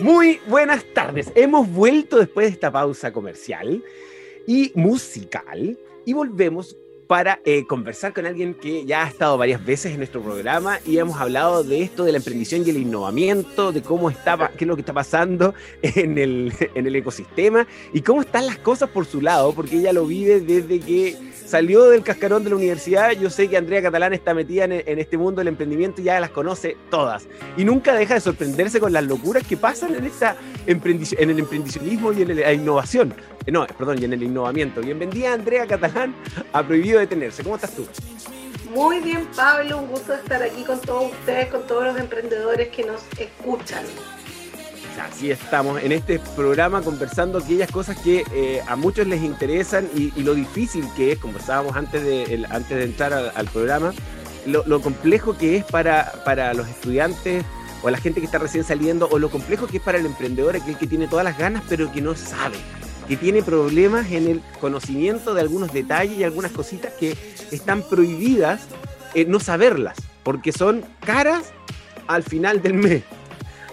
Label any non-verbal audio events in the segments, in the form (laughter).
Muy buenas tardes. Hemos vuelto después de esta pausa comercial y musical y volvemos para eh, conversar con alguien que ya ha estado varias veces en nuestro programa y hemos hablado de esto de la emprendición y el innovamiento, de cómo está, qué es lo que está pasando (laughs) en el, en el ecosistema y cómo están las cosas por su lado, porque ella lo vive desde que salió del cascarón de la universidad. Yo sé que Andrea Catalán está metida en, este mundo del emprendimiento y ya las conoce todas. Y nunca deja de sorprenderse con las locuras que pasan en, esta en el emprendicionismo y en la innovación. Eh, no, perdón, y en el innovamiento. Bienvenida Andrea Catalán a Prohibido Detenerse. ¿Cómo estás tú? Muy bien, Pablo. Un gusto estar aquí con todos ustedes, con todos los emprendedores que nos escuchan. Así estamos en este programa conversando aquellas cosas que eh, a muchos les interesan y, lo difícil que es, conversábamos antes de, antes de entrar al, programa, lo, complejo que es para, para los estudiantes o la gente que está recién saliendo, o lo complejo que es para el emprendedor, aquel que tiene todas las ganas pero que no sabe, que tiene problemas en el conocimiento de algunos detalles y algunas cositas que están prohibidas eh, no saberlas, porque son caras al final del mes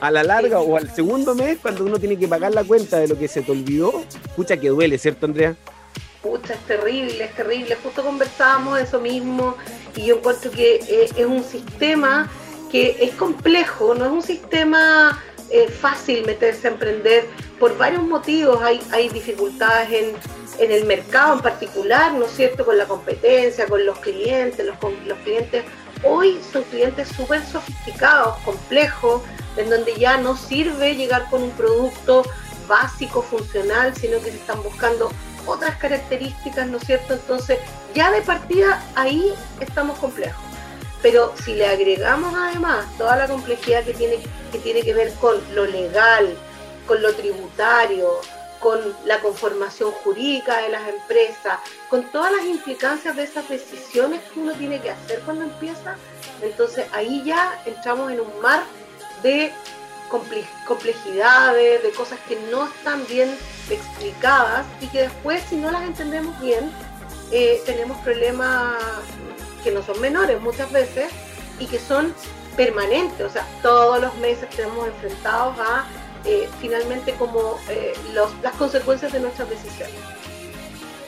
a la larga o al segundo mes, cuando uno tiene que pagar la cuenta de lo que se te olvidó, escucha que duele, ¿cierto, Andrea? Pucha, es terrible, es terrible. Justo conversábamos de eso mismo y yo encuentro que eh, es un sistema que es complejo, no es un sistema eh, fácil meterse a emprender por varios motivos. Hay, hay dificultades en, en, el mercado en particular, ¿no es cierto? Con la competencia, con los clientes. Los, los clientes hoy son clientes súper sofisticados, complejos, en donde ya no sirve llegar con un producto básico, funcional, sino que se están buscando otras características, ¿no es cierto? Entonces, ya de partida ahí estamos complejos. Pero si le agregamos además toda la complejidad que tiene que, tiene que ver con lo legal, con lo tributario, con la conformación jurídica de las empresas, con todas las implicancias de esas decisiones que uno tiene que hacer cuando empieza, entonces ahí ya entramos en un mar de complejidades, de cosas que no están bien explicadas y que después si no las entendemos bien, eh, tenemos problemas que no son menores muchas veces y que son permanentes, o sea, todos los meses tenemos enfrentados a eh, finalmente como eh, las consecuencias de nuestras decisiones.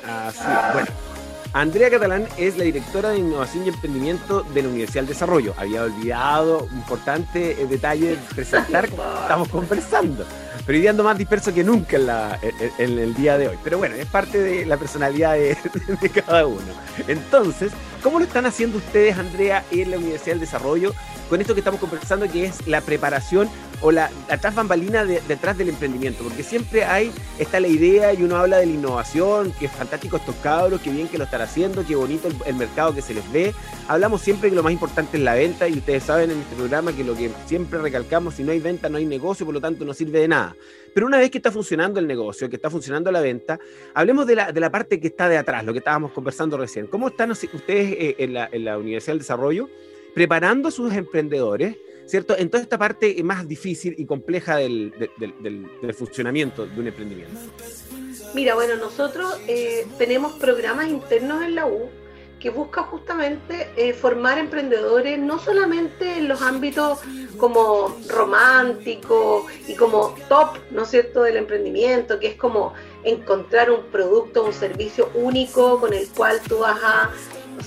Así, bueno Andrea Catalán es la directora de Innovación y Emprendimiento de la Universidad del Desarrollo. Había olvidado importante eh, detalle de presentar (laughs) estamos conversando, pero hoy día ando más disperso que nunca en, el día de hoy. Pero bueno, es parte de la personalidad de, (laughs) de cada uno. Entonces, ¿cómo lo están haciendo ustedes, Andrea, en la Universidad del Desarrollo con esto que estamos conversando, que es la preparación o la, atrás bambalina detrás del emprendimiento, porque siempre hay, está la idea y uno habla de la innovación, que es fantástico estos cabros, que bien que lo están haciendo, qué bonito el, mercado que se les ve. Hablamos siempre que lo más importante es la venta y ustedes saben en este programa que lo que siempre recalcamos, si no hay venta no hay negocio, por lo tanto no sirve de nada. Pero una vez que está funcionando el negocio, que está funcionando la venta, hablemos de la, de la parte que está de atrás, lo que estábamos conversando recién. ¿Cómo están ustedes eh, en la Universidad del Desarrollo? preparando a sus emprendedores, ¿cierto? En toda esta parte más difícil y compleja del, funcionamiento de un emprendimiento. Mira, bueno, nosotros eh, tenemos programas internos en la U que busca justamente eh, formar emprendedores no solamente en los ámbitos como romántico y como top, ¿no es cierto?, del emprendimiento, que es como encontrar un producto, un servicio único con el cual tú vas a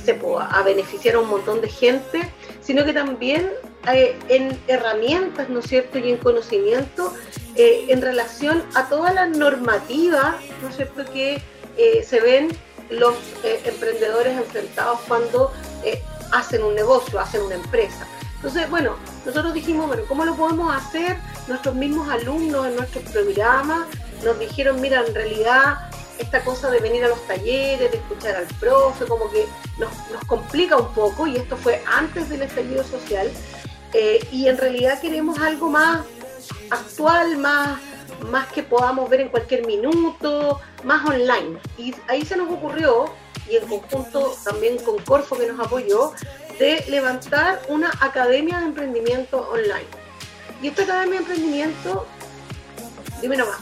se a beneficiar a un montón de gente, sino que también eh, en herramientas, ¿no es cierto?, y en conocimiento eh, en relación a todas las normativas, ¿no es cierto?, que eh, se ven los emprendedores enfrentados cuando hacen un negocio, hacen una empresa. Entonces, bueno, nosotros dijimos, bueno, ¿cómo lo podemos hacer? Nuestros mismos alumnos en nuestros programas nos dijeron, mira, en realidad esta cosa de venir a los talleres, de escuchar al profe, como que nos, complica un poco y esto fue antes del estallido social eh, y en realidad queremos algo más actual, más, más que podamos ver en cualquier minuto, más online. Y ahí se nos ocurrió, y en conjunto también con Corfo que nos apoyó, de levantar una academia de emprendimiento online. Y esta academia de emprendimiento, dime nomás,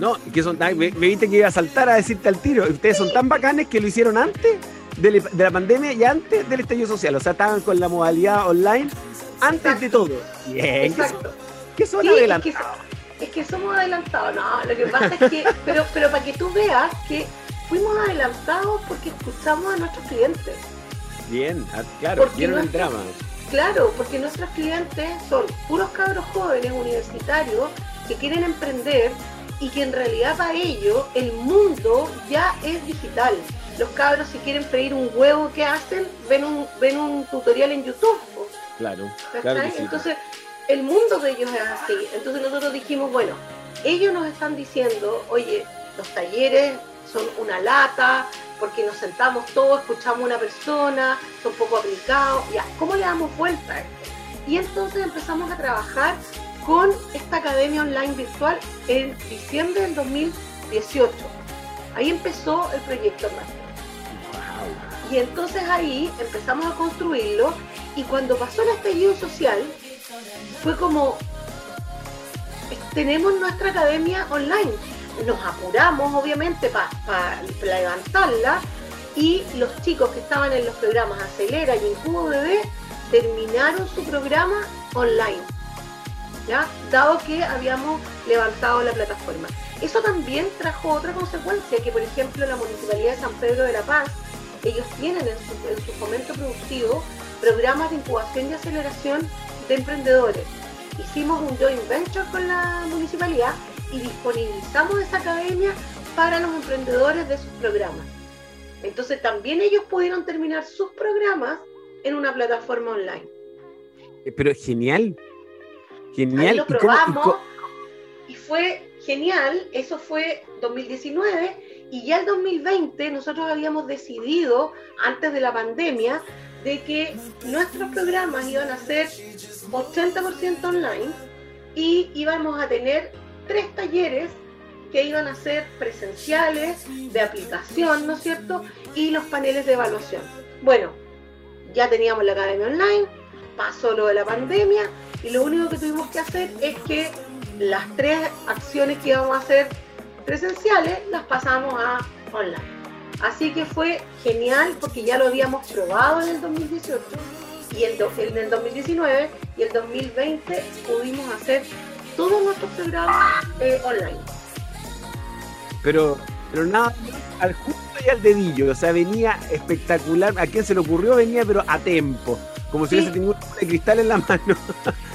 no, que son, me, viste que iba a saltar a decirte al tiro. Ustedes son tan bacanes que lo hicieron antes de, la pandemia y antes del estallido social. O sea, estaban con la modalidad online antes de todo. Bien, Exacto. ¿qué son, adelantados? es que somos adelantados. No, lo que pasa es que, pero, pero para que tú veas que fuimos adelantados porque escuchamos a nuestros clientes. Bien, ah, claro, vieron el drama. Claro, porque nuestros clientes son puros cabros jóvenes universitarios que quieren emprender y que en realidad para ellos el mundo ya es digital. Los cabros si quieren freír un huevo, ¿qué hacen? Ven un, ven un tutorial en YouTube. Claro, claro Entonces, el mundo de ellos es así. Entonces nosotros dijimos, bueno, ellos nos están diciendo, oye, los talleres son una lata, porque nos sentamos todos, escuchamos a una persona, son poco aplicados, ya, ¿cómo le damos vuelta a esto? Y entonces empezamos a trabajar con esta academia online virtual en diciembre del 2018. Ahí empezó el proyecto Y entonces ahí empezamos a construirlo y cuando pasó el estallido social, fue como, tenemos nuestra academia online. Nos apuramos, obviamente, para levantarla y los chicos que estaban en los programas Acelera y Incubo Bebé terminaron su programa online, dado que habíamos levantado la plataforma. Eso también trajo otra consecuencia, que por ejemplo la Municipalidad de San Pedro de la Paz, ellos tienen en su, en su fomento productivo programas de incubación y aceleración de emprendedores. Hicimos un joint venture con la municipalidad y disponibilizamos esa academia para los emprendedores de sus programas. Entonces también ellos pudieron terminar sus programas en una plataforma online. Eh, pero genial, genial. lo probamos y, fue genial, eso fue 2019 y ya el 2020 nosotros habíamos decidido, antes de la pandemia, de que nuestros programas iban a ser 80% online y íbamos a tener tres talleres que iban a ser presenciales, de aplicación, ¿no es cierto? Y los paneles de evaluación. Bueno, ya teníamos la academia online, pasó lo de la pandemia y lo único que tuvimos que hacer es que las tres acciones que íbamos a hacer presenciales las pasamos a online. Así que fue genial porque ya lo habíamos probado en el 2018 y el en el 2019 y el 2020 pudimos hacer todos nuestros programas eh, online. Pero, pero nada, al justo y al dedillo, o sea, venía espectacular. ¿A quién se le ocurrió? Venía, pero a tiempo, como si hubiese tenido un de cristal en la mano.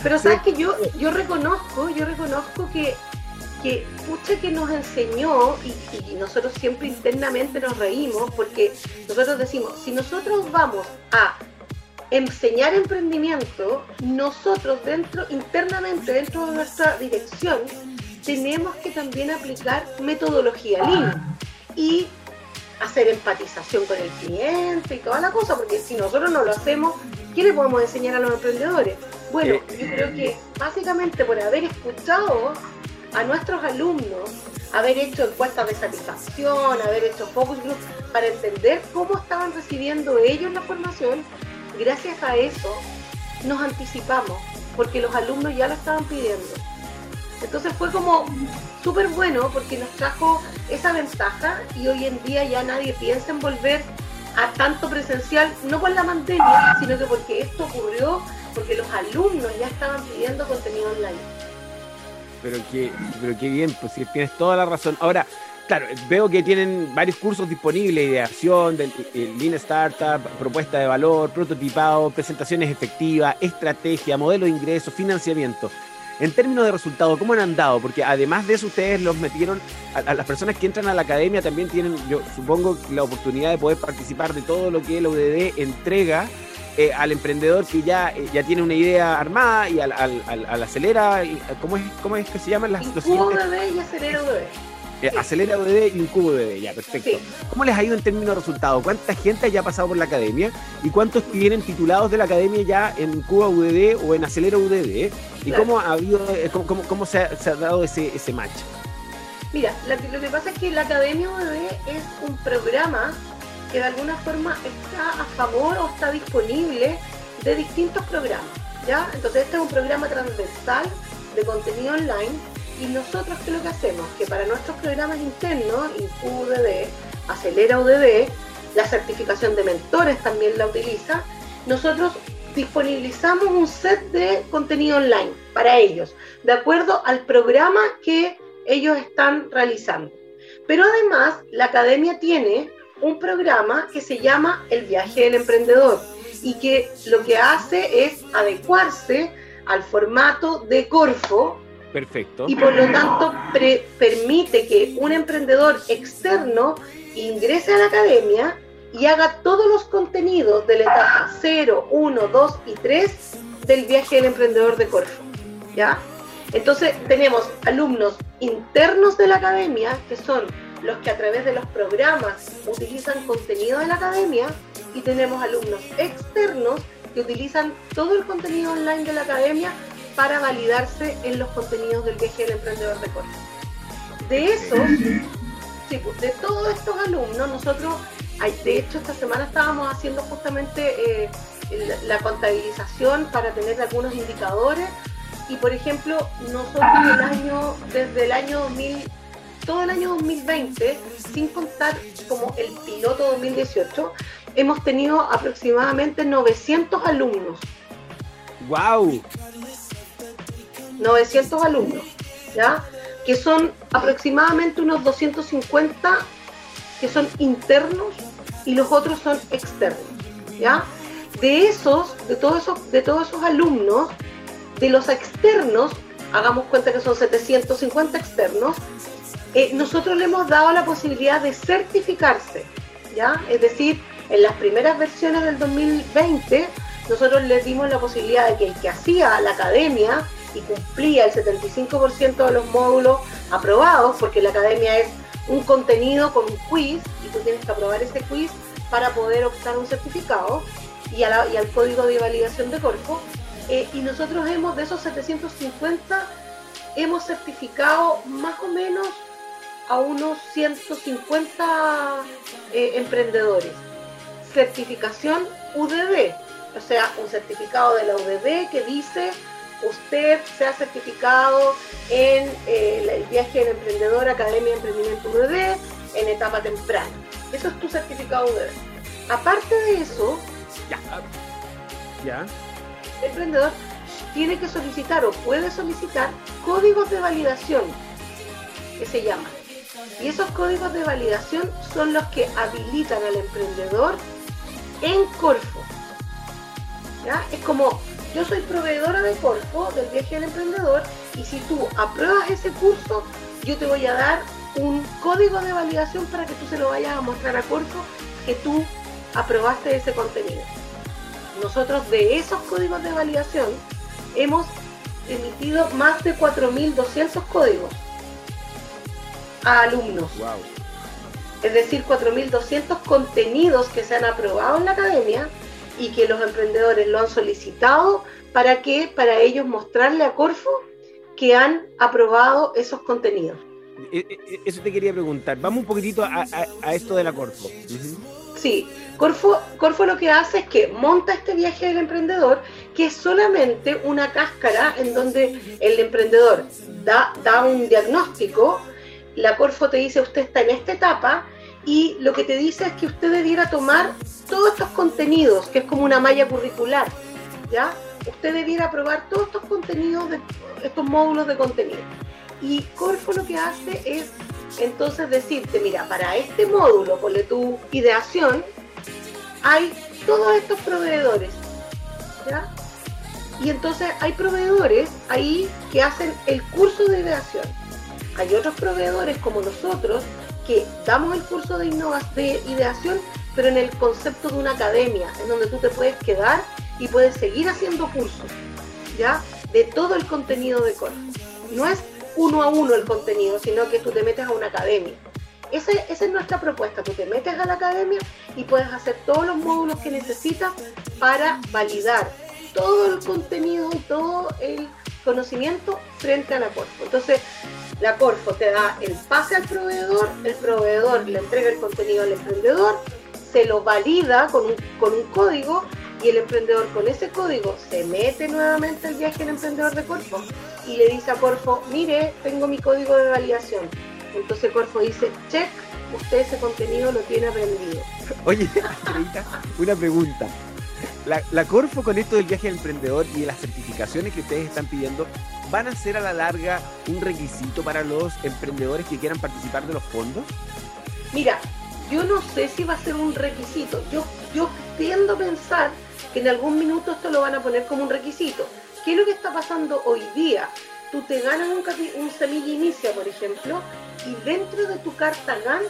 Pero (laughs) sabes que yo, yo reconozco, yo reconozco que que pucha que nos enseñó y, nosotros siempre internamente nos reímos porque nosotros decimos, si nosotros vamos a enseñar emprendimiento, nosotros dentro, internamente dentro de nuestra dirección, tenemos que también aplicar metodología Lean y hacer empatización con el cliente y toda la cosa, porque si nosotros no lo hacemos, ¿qué le podemos enseñar a los emprendedores? Bueno, yo creo que básicamente por haber escuchado a nuestros alumnos haber hecho encuestas de satisfacción, haber hecho focus group para entender cómo estaban recibiendo ellos la formación, gracias a eso nos anticipamos, porque los alumnos ya lo estaban pidiendo. Entonces fue como súper bueno porque nos trajo esa ventaja y hoy en día ya nadie piensa en volver a tanto presencial, no por la pandemia, sino que porque esto ocurrió, porque los alumnos ya estaban pidiendo contenido online pero qué, pero qué bien, pues tienes toda la razón. Ahora, claro, veo que tienen varios cursos disponibles, ideación, del, Lean Startup, propuesta de valor, prototipado, presentaciones efectivas, estrategia, modelo de ingreso, financiamiento. En términos de resultados, ¿cómo han andado? Porque además de eso, ustedes los metieron, a, las personas que entran a la academia también tienen, yo supongo, la oportunidad de poder participar de todo lo que el ODD entrega eh, al emprendedor que ya, eh, ya tiene una idea armada y al, al, acelera, ¿cómo es, ¿cómo es que se llaman las Incubo bebé y acelera bebé. Eh, acelera bebé y incubo bebé, ya, perfecto. ¿Cómo les ha ido en términos de resultados? ¿Cuánta gente ya ha pasado por la academia? ¿Y cuántos tienen titulados de la academia ya en Cuba UDD o en Acelera UDD? ¿Y cómo ha habido, cómo, cómo, se, ha, se, ha, dado ese, ese match? Mira, lo que pasa es que la Academia UDD es un programa que de alguna forma está a favor o está disponible de distintos programas. ¿ya? Entonces este es un programa transversal de contenido online y nosotros qué es lo que hacemos? Que para nuestros programas internos, UDD, Acelera UDD, la certificación de mentores también la utiliza, nosotros disponibilizamos un set de contenido online para ellos, de acuerdo al programa que ellos están realizando. Pero además, la academia tiene un programa que se llama El viaje del emprendedor y que lo que hace es adecuarse al formato de Corfo. Perfecto. Y por lo tanto permite que un emprendedor externo ingrese a la academia y haga todos los contenidos de la etapa 0, 1, 2 y 3 del viaje del emprendedor de Corfo. ¿Ya? Entonces tenemos alumnos internos de la academia, que son los que a través de los programas utilizan contenido de la academia, y tenemos alumnos externos que utilizan todo el contenido online de la academia para validarse en los contenidos del viaje del emprendedor de Corfo. De esos, pues, de todos estos alumnos, nosotros de hecho, esta semana estábamos haciendo justamente eh, la contabilización para tener algunos indicadores y, por ejemplo, nosotros el año, desde el año 2000, todo el año 2020, sin contar como el piloto 2018, hemos tenido aproximadamente 900 alumnos. ¡Wow! 900 alumnos, ¿ya? Que son aproximadamente unos 250 que son internos y los otros son externos, ¿ya? De esos, de todos esos, de todos esos alumnos, de los externos, hagamos cuenta que son 750 externos, eh, nosotros le hemos dado la posibilidad de certificarse, ¿ya? Es decir, en las primeras versiones del 2020, nosotros les dimos la posibilidad de que el que hacía la academia y cumplía el 75% de los módulos aprobados, porque la academia es un contenido con un quiz y tú tienes que aprobar ese quiz para poder optar un certificado y, al código de validación de Corfo. Eh, y nosotros hemos, de esos 750, hemos certificado más o menos a unos 150 eh, emprendedores. Certificación UDD, o sea, un certificado de la UDD que dice usted se ha certificado en eh, el viaje del emprendedor Academia de Emprendimiento UDD en etapa temprana. Eso es tu certificado UDD. Aparte de eso, ya. el emprendedor tiene que solicitar o puede solicitar códigos de validación que se llaman. Y esos códigos de validación son los que habilitan al emprendedor en Corfo. ¿Ya? Es como yo soy proveedora de Corfo, del viaje del emprendedor, y si tú apruebas ese curso, yo te voy a dar un código de validación para que tú se lo vayas a mostrar a Corfo que tú aprobaste ese contenido. Nosotros de esos códigos de validación hemos emitido más de 4.200 códigos a alumnos. Es decir, 4.200 contenidos que se han aprobado en la academia y que los emprendedores lo han solicitado para que para ellos mostrarle a Corfo que han aprobado esos contenidos. E, e, e, eso te quería preguntar. Vamos un poquitito a, esto de la Corfo. Sí, Corfo, Corfo lo que hace es que monta este viaje del emprendedor, que es solamente una cáscara en donde el emprendedor da, da un diagnóstico, la Corfo te dice usted está en esta etapa y lo que te dice es que usted debiera tomar todos estos contenidos, que es como una malla curricular, ¿ya? Usted debiera probar todos estos contenidos, de, estos módulos de contenido. Y Corfo lo que hace es entonces decirte, mira, para este módulo, ponle tu ideación, hay todos estos proveedores, ¿ya? Y entonces hay proveedores ahí que hacen el curso de ideación. Hay otros proveedores como nosotros que damos el curso de, de ideación, pero en el concepto de una academia, en donde tú te puedes quedar y puedes seguir haciendo cursos, ¿ya? De todo el contenido de Corfo. No es uno a uno el contenido, sino que tú te metes a una academia. esa es nuestra propuesta, tú te metes a la academia y puedes hacer todos los módulos que necesitas para validar todo el contenido y todo el conocimiento frente a la Corfo. Entonces, la Corfo te da el pase al proveedor, el proveedor le entrega el contenido al emprendedor, se lo valida con un, con un código y el emprendedor con ese código se mete nuevamente al viaje del emprendedor de Corfo y le dice a Corfo, mire, tengo mi código de validación. Entonces Corfo dice, check, usted ese contenido lo tiene aprendido. Oye, una pregunta. la, Corfo con esto del viaje al emprendedor y de las certificaciones que ustedes están pidiendo, ¿van a ser a la larga un requisito para los emprendedores que quieran participar de los fondos? Mira, yo no sé si va a ser un requisito. Yo, yo tiendo a pensar que en algún minuto esto lo van a poner como un requisito. ¿Qué es lo que está pasando hoy día? Tú te ganas un, un semilla inicia, por ejemplo, y dentro de tu carta GAN,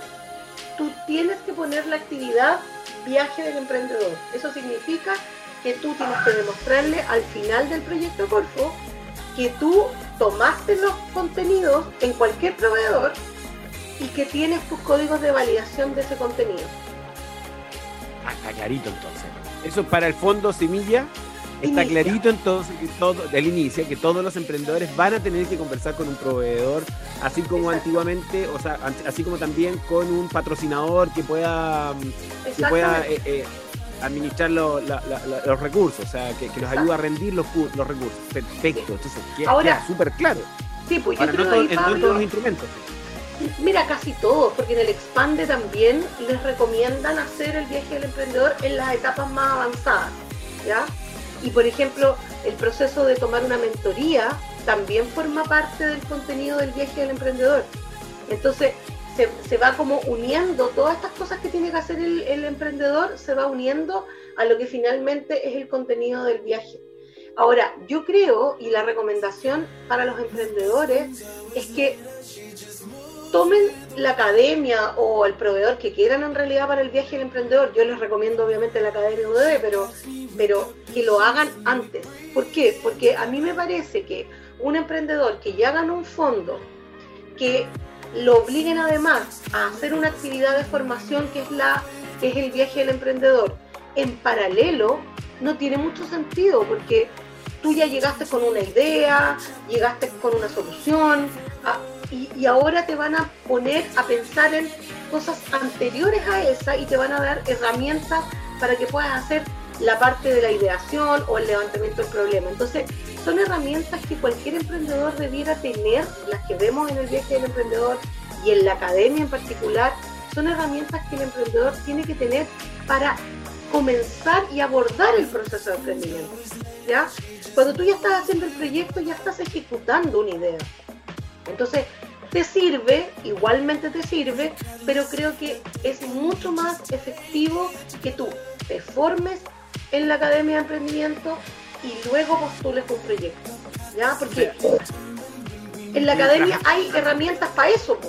tú tienes que poner la actividad viaje del emprendedor. Eso significa que tú tienes que demostrarle al final del proyecto Corfo que tú tomaste los contenidos en cualquier proveedor y que tienes tus códigos de validación de ese contenido. Ah, está clarito entonces. Eso para el fondo semilla está clarito entonces que todo, del inicio, que todos los emprendedores van a tener que conversar con un proveedor, así como antiguamente, o sea, así como también con un patrocinador que pueda, que pueda eh, eh, administrar los recursos, o sea, que, los ayude a rendir los, los recursos. Perfecto, entonces queda súper claro. Sí, pues yo creo en todos los instrumentos. Mira, casi todos, porque en el Expande también les recomiendan hacer el viaje del emprendedor en las etapas más avanzadas, ¿ya? Y por ejemplo, el proceso de tomar una mentoría también forma parte del contenido del viaje del emprendedor. Entonces, se, va como uniendo todas estas cosas que tiene que hacer el, emprendedor, se va uniendo a lo que finalmente es el contenido del viaje. Ahora, yo creo, y la recomendación para los emprendedores es que tomen la academia o el proveedor que quieran en realidad para el viaje del emprendedor. Yo les recomiendo obviamente la academia UDB, pero, pero que lo hagan antes. ¿Por qué? Porque a mí me parece que un emprendedor que ya gana un fondo, que lo obliguen además a hacer una actividad de formación que es, la, que es el viaje del emprendedor, en paralelo, no tiene mucho sentido porque tú ya llegaste con una idea, llegaste con una solución, y, ahora te van a poner a pensar en cosas anteriores a esa y te van a dar herramientas para que puedas hacer la parte de la ideación o el levantamiento del problema. Entonces, son herramientas que cualquier emprendedor debiera tener, las que vemos en el viaje del emprendedor y en la academia en particular, son herramientas que el emprendedor tiene que tener para comenzar y abordar el proceso de emprendimiento. ¿ya? Cuando tú ya estás haciendo el proyecto, ya estás ejecutando una idea. Entonces, te sirve, igualmente te sirve, pero creo que es mucho más efectivo que tú te formes en la Academia de Emprendimiento y luego postules un proyecto. ¿Ya? Porque en la academia hay herramientas para eso.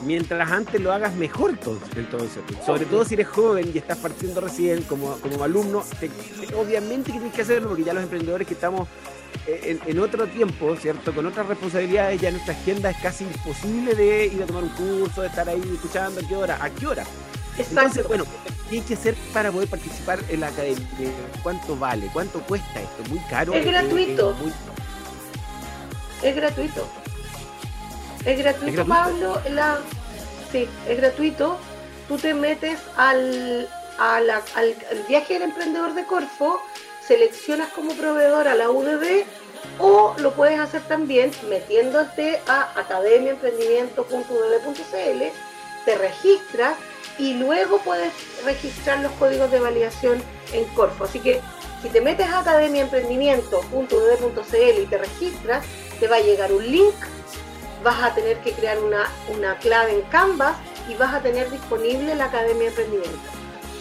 Mientras antes lo hagas mejor, entonces, sobre todo si eres joven y estás partiendo recién como, como alumno, obviamente que tienes que hacerlo porque ya los emprendedores que estamos en, otro tiempo, ¿cierto? Con otras responsabilidades, ya nuestra agenda es casi imposible de ir a tomar un curso, de estar ahí escuchando, ¿a qué hora? ¿A qué hora? Entonces, bueno, ¿qué hay que hacer para poder participar en la academia? ¿Cuánto vale? ¿Cuánto cuesta esto? ¿Muy caro? Es gratuito. Es, gratuito. Es gratuito, Pablo. La... Sí, es gratuito. Tú te metes al, al, al viaje del emprendedor de Corfo seleccionas como proveedor a la UDB o lo puedes hacer también metiéndote a academiaemprendimiento.udb.cl, te registras y luego puedes registrar los códigos de validación en Corfo. Así que si te metes a academiaemprendimiento.udb.cl y te registras, te va a llegar un link, vas a tener que crear una, una clave en Canvas y vas a tener disponible la Academia de Emprendimiento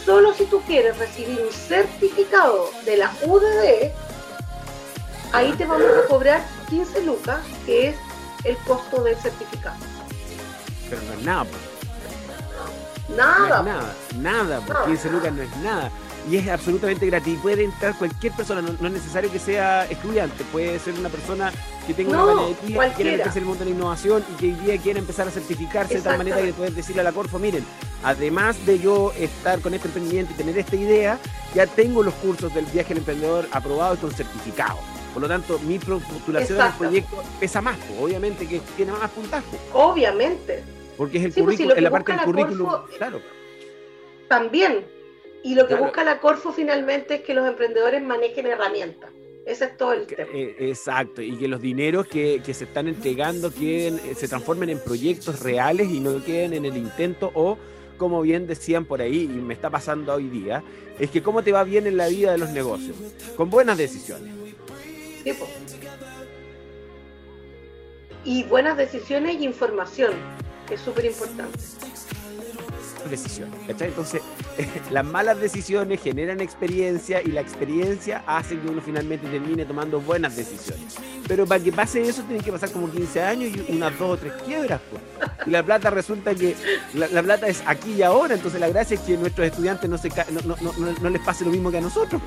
solo si tú quieres recibir un certificado de la UDD, ahí te vamos a cobrar 15 lucas, que es el costo del certificado. Pero no es nada. Nada. No nada, nada, porque 15 lucas no es nada. Y es absolutamente gratis. Puede entrar cualquier persona, no, es necesario que sea estudiante, puede ser una persona que tenga una valentía, que quiera meterse en el mundo de la innovación y que hoy día quiera empezar a certificarse de tal manera que poder decirle a la Corfo, miren, además de yo estar con este emprendimiento y tener esta idea, ya tengo los cursos del viaje al emprendedor aprobados y con certificado. Por lo tanto, mi postulación al proyecto pesa más, obviamente que tiene más puntaje. Obviamente. Porque es el pues, currículum, en la parte del currículum, claro. También. Y lo que busca la Corfo finalmente es que los emprendedores manejen herramientas. Ese es todo el tema. Eh, exacto, y que los dineros que, que se están entregando queden, se transformen en proyectos reales y no queden en el intento o como bien decían por ahí, y me está pasando hoy día, es que cómo te va bien en la vida de los negocios, con buenas decisiones. y buenas decisiones y información, es súper importante decisiones. Entonces, (laughs) las malas decisiones generan experiencia y la experiencia hace que uno finalmente termine tomando buenas decisiones. Pero para que pase eso tienen que pasar como 15 años y unas dos o tres quiebras. Y la plata resulta que la, plata es aquí y ahora, entonces la gracia es que nuestros estudiantes no, se no, no, no, les pase lo mismo que a nosotros.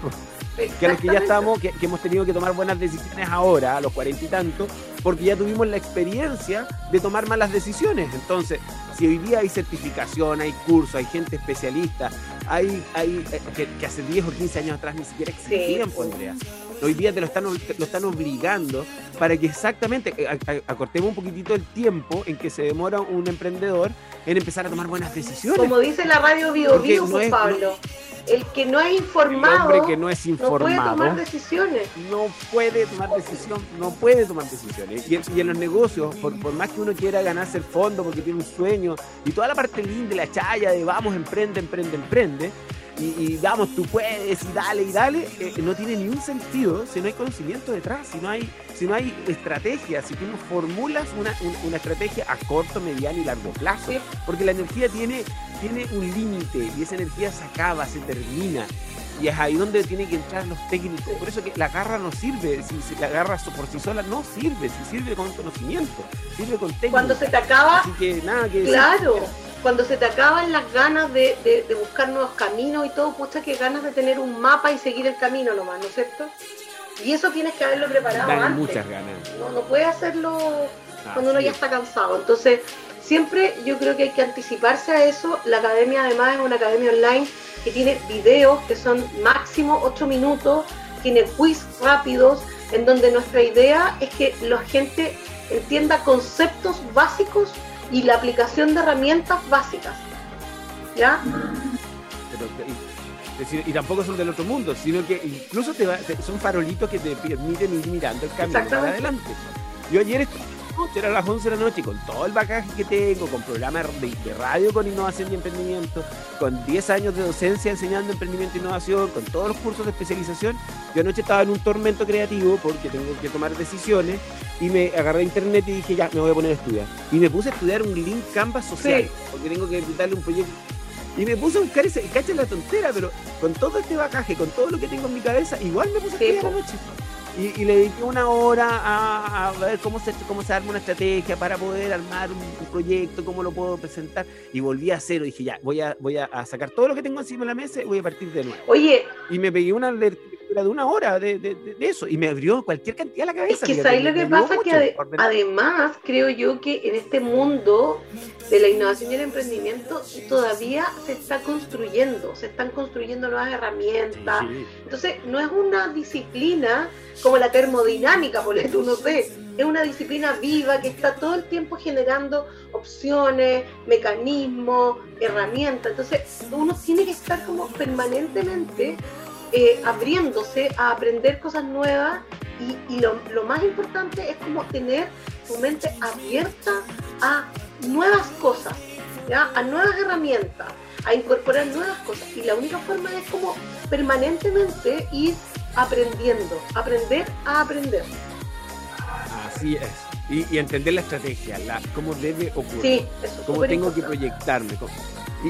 Que a los que ya estamos, que, hemos tenido que tomar buenas decisiones ahora, a los cuarenta y tantos, porque ya tuvimos la experiencia de tomar malas decisiones. Entonces, si hoy día hay certificación, hay curso, hay gente especialista, hay, hay eh, que, hace 10 o 15 años atrás ni siquiera existían, sí. Andrea. Hoy día te lo están, lo están obligando para que exactamente eh, acortemos un poquitito el tiempo en que se demora un emprendedor en empezar a tomar buenas decisiones. Como dice la radio Bio, Bio no Pablo el que no es informado, que no, es informado no puede tomar decisiones. No puede tomar decisión, no puede tomar decisiones. Y, en los negocios, por, más que uno quiera ganarse el fondo porque tiene un sueño, y toda la parte linda, la chaya de vamos, emprende, emprende, emprende, y, vamos, tú puedes, y dale, y dale, eh, no tiene ni un sentido si no hay conocimiento detrás, si no hay, si no hay estrategia, si tú no formulas una, una, estrategia a corto, mediano y largo plazo. Porque la energía tiene tiene un límite y esa energía se acaba, se termina. Y es ahí donde tienen que entrar los técnicos. Por eso que la garra no sirve, si, la garra por sí sola no sirve, si sirve con conocimiento, sirve con técnica. Cuando se te acaba, Así que, nada que claro, cuando se te acaban las ganas de, de, buscar nuevos caminos y todo, pucha que ganas de tener un mapa y seguir el camino nomás, ¿no es cierto? Y eso tienes que haberlo preparado Dan antes. muchas ganas. No, no puedes hacerlo cuando uno ya está cansado. Entonces, siempre yo creo que hay que anticiparse a eso. La academia además es una academia online que tiene videos que son máximo 8 minutos, tiene quiz rápidos, en donde nuestra idea es que la gente entienda conceptos básicos y la aplicación de herramientas básicas. ¿Ya? Y, tampoco son del otro mundo, sino que incluso te, son farolitos que te permiten ir mirando el camino para adelante. Yo ayer estuve era a las 11 de la noche con todo el bagaje que tengo, con programas de, radio con innovación y emprendimiento, con 10 años de docencia enseñando emprendimiento e innovación, con todos los cursos de especialización. Yo anoche estaba en un tormento creativo porque tengo que tomar decisiones y me agarré a internet y dije, ya, me voy a poner a estudiar. Y me puse a estudiar un link Canvas social, porque tengo que darle un proyecto. Y me puse a buscar ese, cacha la tontera, pero con todo este bagaje, con todo lo que tengo en mi cabeza, igual me puse a estudiar anoche. Y, le dediqué una hora a, ver cómo se, cómo se arma una estrategia para poder armar un, proyecto, cómo lo puedo presentar. Y volví a cero. Dije, ya, voy a, voy a, sacar todo lo que tengo encima de la mesa y voy a partir de nuevo. Oye. Y me pegué una lectura de una hora de, de, eso. Y me abrió cualquier cantidad a la cabeza. Es que ahí lo que pasa que además creo yo que en este mundo de la innovación y el emprendimiento todavía se está construyendo, se están construyendo nuevas herramientas. Entonces, no es una disciplina como la termodinámica, por eso no sé, es una disciplina viva que está todo el tiempo generando opciones, mecanismos, herramientas. Entonces, uno tiene que estar como permanentemente eh, abriéndose a aprender cosas nuevas y, lo, lo, más importante es como tener tu mente abierta a nuevas cosas, ¿ya? a nuevas herramientas, a incorporar nuevas cosas. Y la única forma es como permanentemente ir aprendiendo, aprender a aprender. Así es. Y, entender la estrategia, la, cómo debe ocurrir, sí, cómo tengo que proyectarme.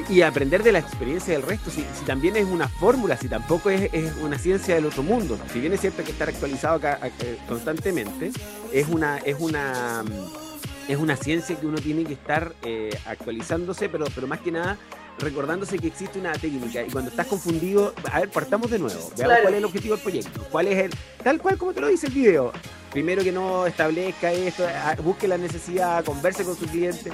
Y, aprender de la experiencia del resto, si, también es una fórmula, si tampoco es, una ciencia del otro mundo. Si bien es cierto que estar actualizado acá, eh, constantemente, es una, es una es una ciencia que uno tiene que estar eh, actualizándose, pero, pero más que nada recordándose que existe una técnica. Y cuando estás confundido, a ver, partamos de nuevo, veamos cuál es el objetivo del proyecto, cuál es el, tal cual como te lo dice el video, primero que no establezca esto, busque la necesidad, converse con su cliente.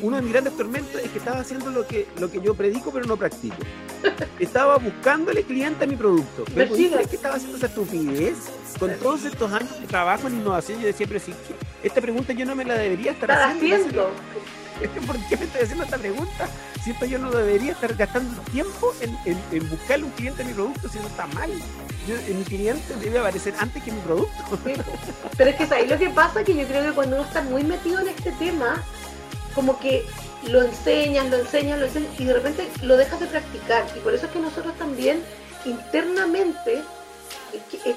uno de mis grandes tormentos es que estaba haciendo lo que, lo que yo predico pero no practico. (laughs) Estaba buscándole cliente a mi producto. ¿Pero crees que estaba haciendo esa estupidez? Con todos estos años de trabajo en innovación, yo decía, pero sí, esta pregunta yo no me la debería estar haciendo. (laughs) ¿Por qué me estoy haciendo esta pregunta? Si esto yo no debería estar gastando tiempo en, en, buscarle un cliente a mi producto si eso está mal. mi cliente debe aparecer antes que mi producto. pero es que ahí lo que pasa que yo creo que cuando uno está muy metido en este tema, como que lo enseñas, lo enseñas, lo enseñas y de repente lo dejas de practicar. Y por eso es que nosotros también internamente,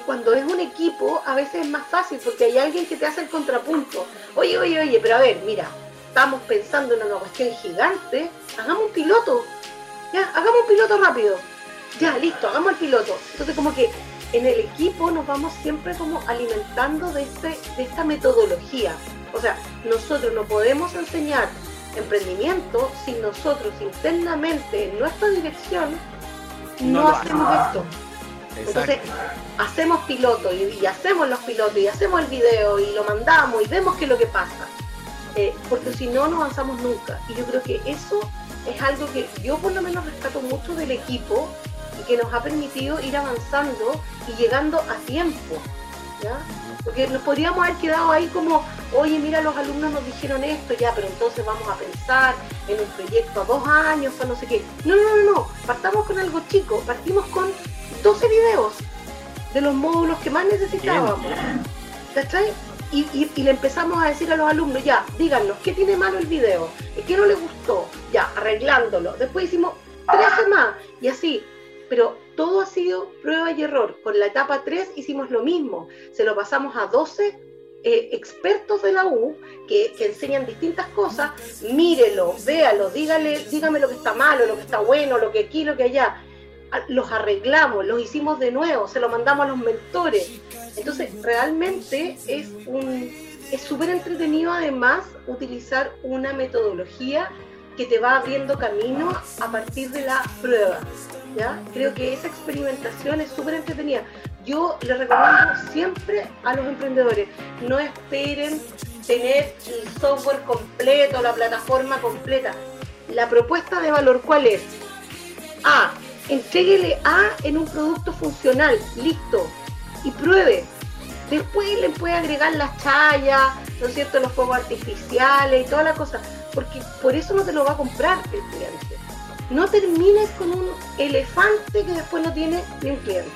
cuando es un equipo, a veces es más fácil porque hay alguien que te hace el contrapunto. Oye, oye, oye, pero a ver, mira, estamos pensando en una cuestión gigante, hagamos un piloto. Ya, hagamos un piloto rápido. Ya, listo, hagamos el piloto. Entonces como que en el equipo nos vamos siempre como alimentando de, este, de esta metodología. O sea, nosotros no podemos enseñar emprendimiento si nosotros internamente en nuestra dirección no, hacemos esto. Entonces, hacemos piloto y, hacemos los pilotos y hacemos el video y lo mandamos y vemos qué es lo que pasa. Eh, porque si no, no avanzamos nunca. Y yo creo que eso es algo que yo por lo menos rescato mucho del equipo y que nos ha permitido ir avanzando y llegando a tiempo. ¿ya? Porque nos podríamos haber quedado ahí como, oye, mira, los alumnos nos dijeron esto, ya, pero entonces vamos a pensar en un proyecto a dos años, o no sé qué. No, no, no, no, partamos con algo chico, partimos con 12 videos de los módulos que más necesitábamos. ¿Cachai? Y, y, le empezamos a decir a los alumnos, ya, díganos, ¿qué tiene malo el video? ¿Qué no le gustó? Ya, arreglándolo. Después hicimos 13 más y así. Pero todo ha sido prueba y error. Con la etapa 3 hicimos lo mismo. Se lo pasamos a 12 eh, expertos de la U que, enseñan distintas cosas. Mírelo, véalo, dígale, dígame lo que está malo, lo que está bueno, lo que aquí, lo que allá. Los arreglamos, los hicimos de nuevo, se lo mandamos a los mentores. Entonces, realmente es un es súper entretenido además utilizar una metodología que te va abriendo camino a partir de la prueba. Creo que esa experimentación es súper entretenida. Yo le recomiendo siempre a los emprendedores, no esperen tener el software completo, la plataforma completa. La propuesta de valor, ¿cuál es? A, entréguele A en un producto funcional, listo, y pruebe. Después le puede agregar las chayas, ¿no es cierto?, los fuegos artificiales y toda la cosa, porque por eso no te lo va a comprar el cliente no termines con un elefante que después no tiene ni un cliente.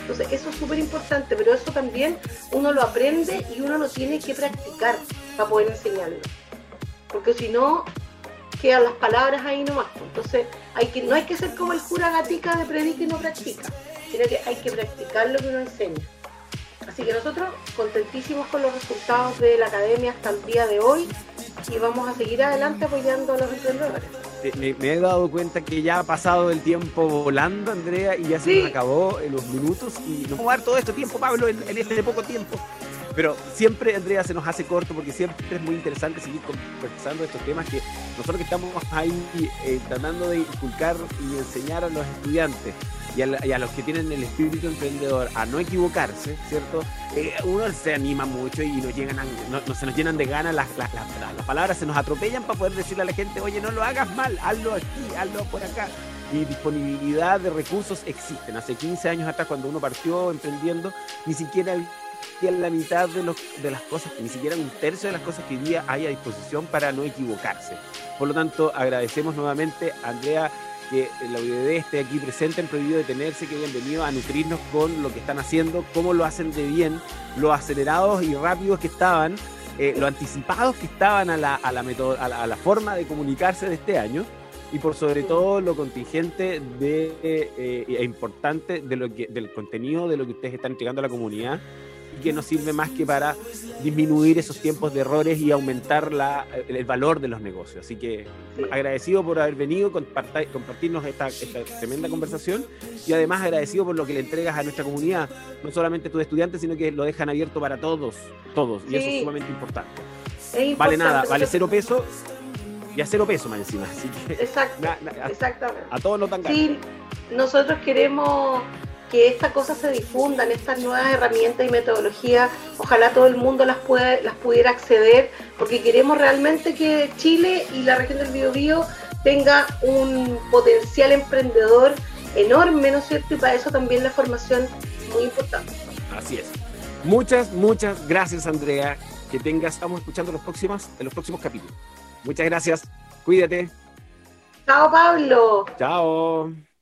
Entonces, eso es súper importante, pero eso también uno lo aprende y uno lo tiene que practicar para poder enseñarlo. Porque si no, quedan las palabras ahí nomás. Entonces, hay que, no hay que ser como el cura gatica de predica y no practica, sino que hay que practicar lo que uno enseña. Así que nosotros contentísimos con los resultados de la academia hasta el día de hoy y vamos a seguir adelante apoyando a los emprendedores me, he dado cuenta que ya ha pasado el tiempo volando, Andrea, y ya se nos acabó en los minutos. Y no vamos a dar todo este tiempo, Pablo, en, este poco tiempo. Pero siempre, Andrea, se nos hace corto porque siempre es muy interesante seguir conversando estos temas que nosotros que estamos ahí eh, tratando de inculcar y enseñar a los estudiantes y a, los que tienen el espíritu emprendedor a no equivocarse, ¿cierto? Eh, uno se anima mucho y nos llegan no, se nos llenan de ganas, las, las, palabras se nos atropellan para poder decirle a la gente, oye, no lo hagas mal, hazlo aquí, hazlo por acá. Y disponibilidad de recursos existen. Hace 15 años atrás, cuando uno partió emprendiendo, ni siquiera la mitad de, los, de las cosas, ni siquiera un tercio de las cosas que hoy día hay a disposición para no equivocarse. Por lo tanto, agradecemos nuevamente a Andrea que la UDD esté aquí presente en Prohibido Detenerse, que hayan venido a nutrirnos con lo que están haciendo, cómo lo hacen de bien, lo acelerados y rápidos que estaban, eh, lo anticipados que estaban a la, a, la a, la, forma de comunicarse de este año y por sobre todo lo contingente de, eh, e importante de lo que, del contenido de lo que ustedes están entregando a la comunidad que no sirve más que para disminuir esos tiempos de errores y aumentar la, el valor de los negocios. Así que agradecido por haber venido, compartir, compartirnos esta, tremenda conversación y además agradecido por lo que le entregas a nuestra comunidad, no solamente a tus estudiantes, sino que lo dejan abierto para todos, todos, y eso es sumamente importante. vale nada, vale cero peso y a cero peso más encima. Así que, (laughs) exactamente. A todos nos dan ganas. Sí, nosotros queremos que esta cosa se difundan, estas nuevas herramientas y metodologías, ojalá todo el mundo las, pueda, las pudiera acceder, porque queremos realmente que Chile y la región del Biobío tenga un potencial emprendedor enorme, ¿no es cierto? Y para eso también la formación es muy importante. Así es. Muchas, muchas gracias, Andrea. Que tengas, estamos escuchando los próximos, en los próximos capítulos. Muchas gracias. Cuídate. Chao, Pablo. Chao.